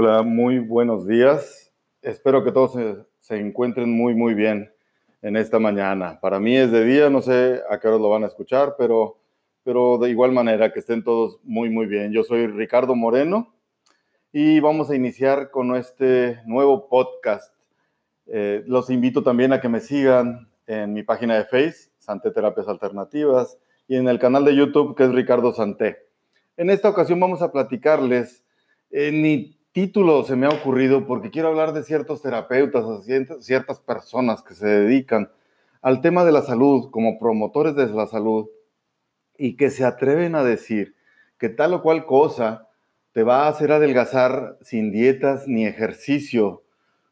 Hola, muy buenos días. Espero que todos se, encuentren muy, muy bien en esta mañana. Para mí es de día, no sé a qué hora lo van a escuchar, pero, pero de igual manera que estén todos muy, muy bien. Yo soy Ricardo Moreno y vamos a iniciar con este nuevo podcast. Eh, los invito también a que me sigan en mi página de Facebook, Santé Terapias Alternativas, y en el canal de YouTube que es Ricardo Santé. En esta ocasión vamos a platicarles eh, ni título se me ha ocurrido porque quiero hablar de ciertos terapeutas ciertas personas que se dedican al tema de la salud como promotores de la salud y que se atreven a decir que tal o cual cosa te va a hacer adelgazar sin dietas ni ejercicio,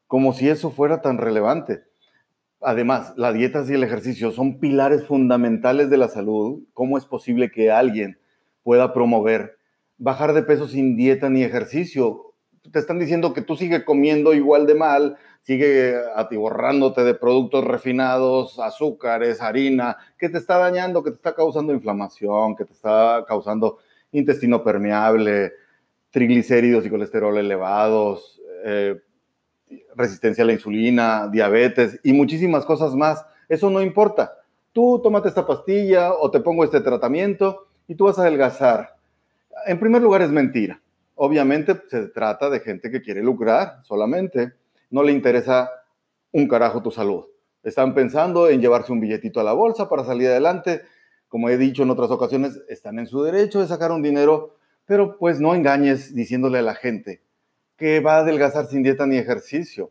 como si eso fuera tan relevante. Además, las dietas y el ejercicio son pilares fundamentales de la salud. ¿Cómo es posible que alguien pueda promover bajar de peso sin dieta ni ejercicio? Te están diciendo que tú sigues comiendo igual de mal, sigue atiborrándote de productos refinados, azúcares, harina, que te está dañando, que te está causando inflamación, que te está causando intestino permeable, triglicéridos y colesterol elevados, eh, resistencia a la insulina, diabetes y muchísimas cosas más. Eso no importa. Tú tómate esta pastilla o te pongo este tratamiento y tú vas a adelgazar. En primer lugar es mentira. Obviamente se trata de gente que quiere lucrar solamente. No le interesa un carajo tu salud. Están pensando en llevarse un billetito a la bolsa para salir adelante. Como he dicho en otras ocasiones, están en su derecho de sacar un dinero, pero pues no engañes diciéndole a la gente que va a adelgazar sin dieta ni ejercicio.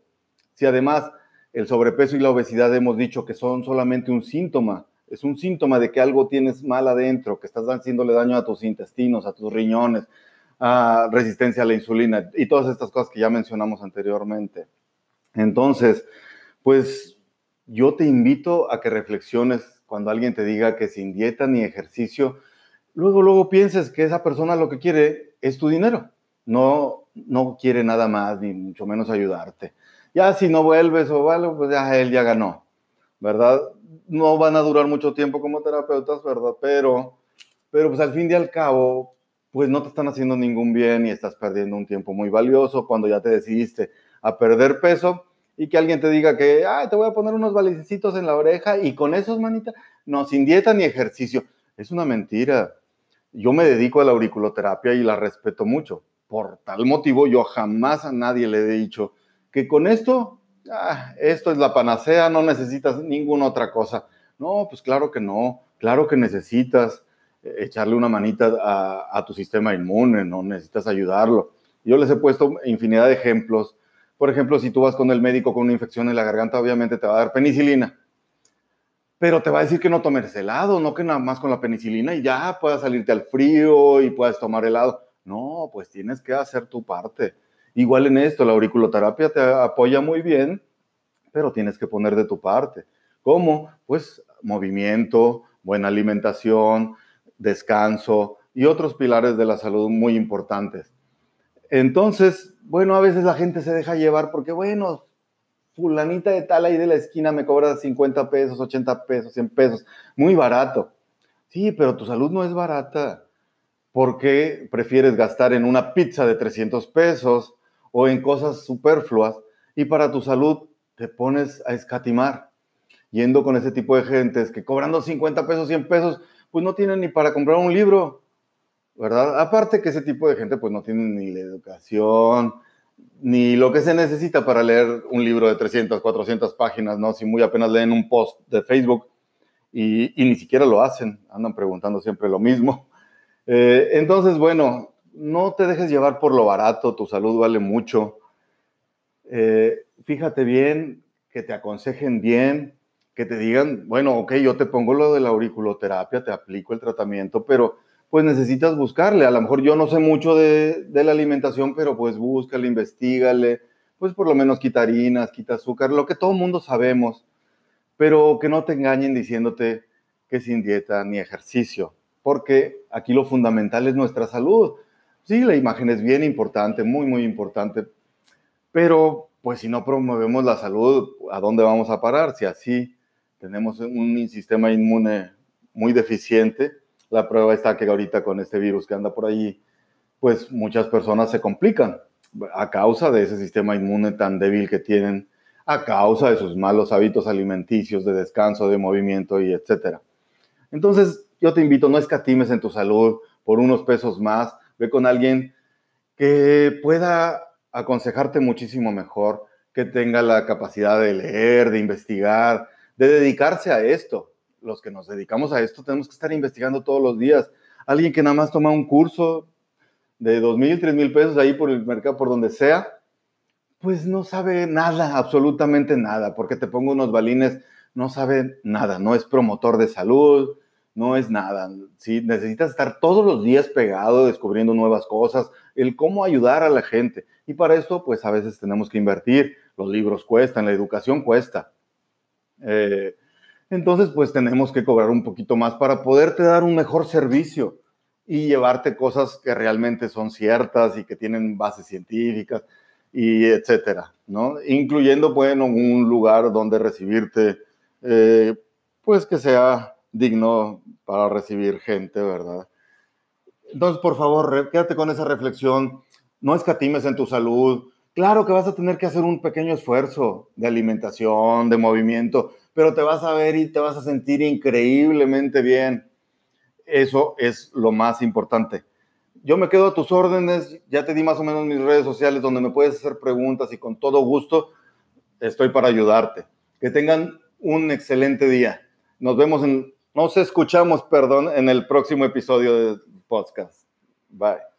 Si además el sobrepeso y la obesidad hemos dicho que son solamente un síntoma, es un síntoma de que algo tienes mal adentro, que estás haciéndole daño a tus intestinos, a tus riñones, resistencia a la insulina y todas estas cosas que ya mencionamos anteriormente. Entonces, pues yo te invito a que reflexiones cuando alguien te diga que sin dieta ni ejercicio, luego, luego pienses que esa persona lo que quiere es tu dinero. No, no quiere nada más, ni mucho menos ayudarte. Ya si no vuelves o vale, pues ya él ya ganó, ¿verdad? No van a durar mucho tiempo como terapeutas, ¿verdad? Pero, pero pues al fin y al cabo, pues no te están haciendo ningún bien y estás perdiendo un tiempo muy valioso cuando ya te decidiste a perder peso y que alguien te diga que, te voy a poner unos valicecitos en la oreja y con esos, manita, no, sin dieta ni ejercicio. Es una mentira. Yo me dedico a la auriculoterapia y la respeto mucho. Por tal motivo, yo jamás a nadie le he dicho que con esto, ah, esto es la panacea, no necesitas ninguna otra cosa. No, pues claro que no, claro que necesitas echarle una manita a, tu sistema inmune, no necesitas ayudarlo. Yo les he puesto infinidad de ejemplos. Por ejemplo, si tú vas con el médico con una infección en la garganta, obviamente te va a dar penicilina. Pero te va a decir que no tomes helado, no que nada más con la penicilina y ya puedas salirte al frío y puedas tomar helado. No, pues tienes que hacer tu parte. Igual en esto, la auriculoterapia te apoya muy bien, pero tienes que poner de tu parte. ¿Cómo? Pues movimiento, buena alimentación, descanso y otros pilares de la salud muy importantes. Entonces, bueno, a veces la gente se deja llevar porque, bueno, fulanita de tal ahí de la esquina me cobra 50 pesos, 80 pesos, 100 pesos, muy barato. Sí, pero tu salud no es barata. ¿Por qué prefieres gastar en una pizza de 300 pesos o en cosas superfluas y para tu salud te pones a escatimar? Yendo con ese tipo de gentes que cobrando 50 pesos, 100 pesos, pues no tienen ni para comprar un libro, ¿verdad? Aparte que ese tipo de gente pues no tiene ni la educación, ni lo que se necesita para leer un libro de 300, 400 páginas, ¿no? Si muy apenas leen un post de Facebook y, ni siquiera lo hacen, andan preguntando siempre lo mismo. Eh, entonces, bueno, no te dejes llevar por lo barato, tu salud vale mucho. Eh, fíjate bien, que te aconsejen bien, que te digan, bueno, ok, yo te pongo lo de la auriculoterapia, te aplico el tratamiento, pero pues necesitas buscarle. A lo mejor yo no sé mucho de, la alimentación, pero pues búscale, investigale, pues por lo menos quita harinas, quita azúcar, lo que todo el mundo sabemos, pero que no te engañen diciéndote que sin dieta ni ejercicio, porque aquí lo fundamental es nuestra salud. Sí, la imagen es bien importante, muy, muy importante, pero pues si no promovemos la salud, ¿a dónde vamos a parar? Si así tenemos un sistema inmune muy deficiente. La prueba está que ahorita con este virus que anda por ahí, pues muchas personas se complican. a causa de ese sistema inmune tan débil que tienen, a causa de sus malos hábitos alimenticios, de descanso, de movimiento y etcétera. Entonces, yo te invito, no escatimes en tu salud por unos pesos más, ve con alguien que pueda aconsejarte muchísimo mejor, que tenga la capacidad de leer, de investigar, de dedicarse a esto. Los que nos dedicamos a esto tenemos que estar investigando todos los días. Alguien que nada más toma un curso de dos mil, tres mil pesos ahí por el mercado, por donde sea, pues no sabe nada, absolutamente nada, porque te pongo unos balines, no sabe nada, no es promotor de salud, no es nada. ¿sí? Necesitas estar todos los días pegado, descubriendo nuevas cosas, el cómo ayudar a la gente. Y para esto, pues a veces tenemos que invertir, los libros cuestan, la educación cuesta. Eh, entonces, pues tenemos que cobrar un poquito más para poderte dar un mejor servicio y llevarte cosas que realmente son ciertas y que tienen bases científicas y etcétera, ¿no? Incluyendo, bueno, un lugar donde recibirte, eh, pues que sea digno para recibir gente, ¿verdad? Entonces, por favor, quédate con esa reflexión, no escatimes en tu salud. Claro que vas a tener que hacer un pequeño esfuerzo de alimentación, de movimiento, pero te vas a ver y te vas a sentir increíblemente bien eso es lo más importante. Yo me quedo a tus órdenes, ya te di más o menos mis redes sociales donde me puedes hacer preguntas y con todo gusto estoy para ayudarte. Que tengan un excelente día. Nos vemos en, nos escuchamos, perdón, en el próximo episodio del podcast. Bye.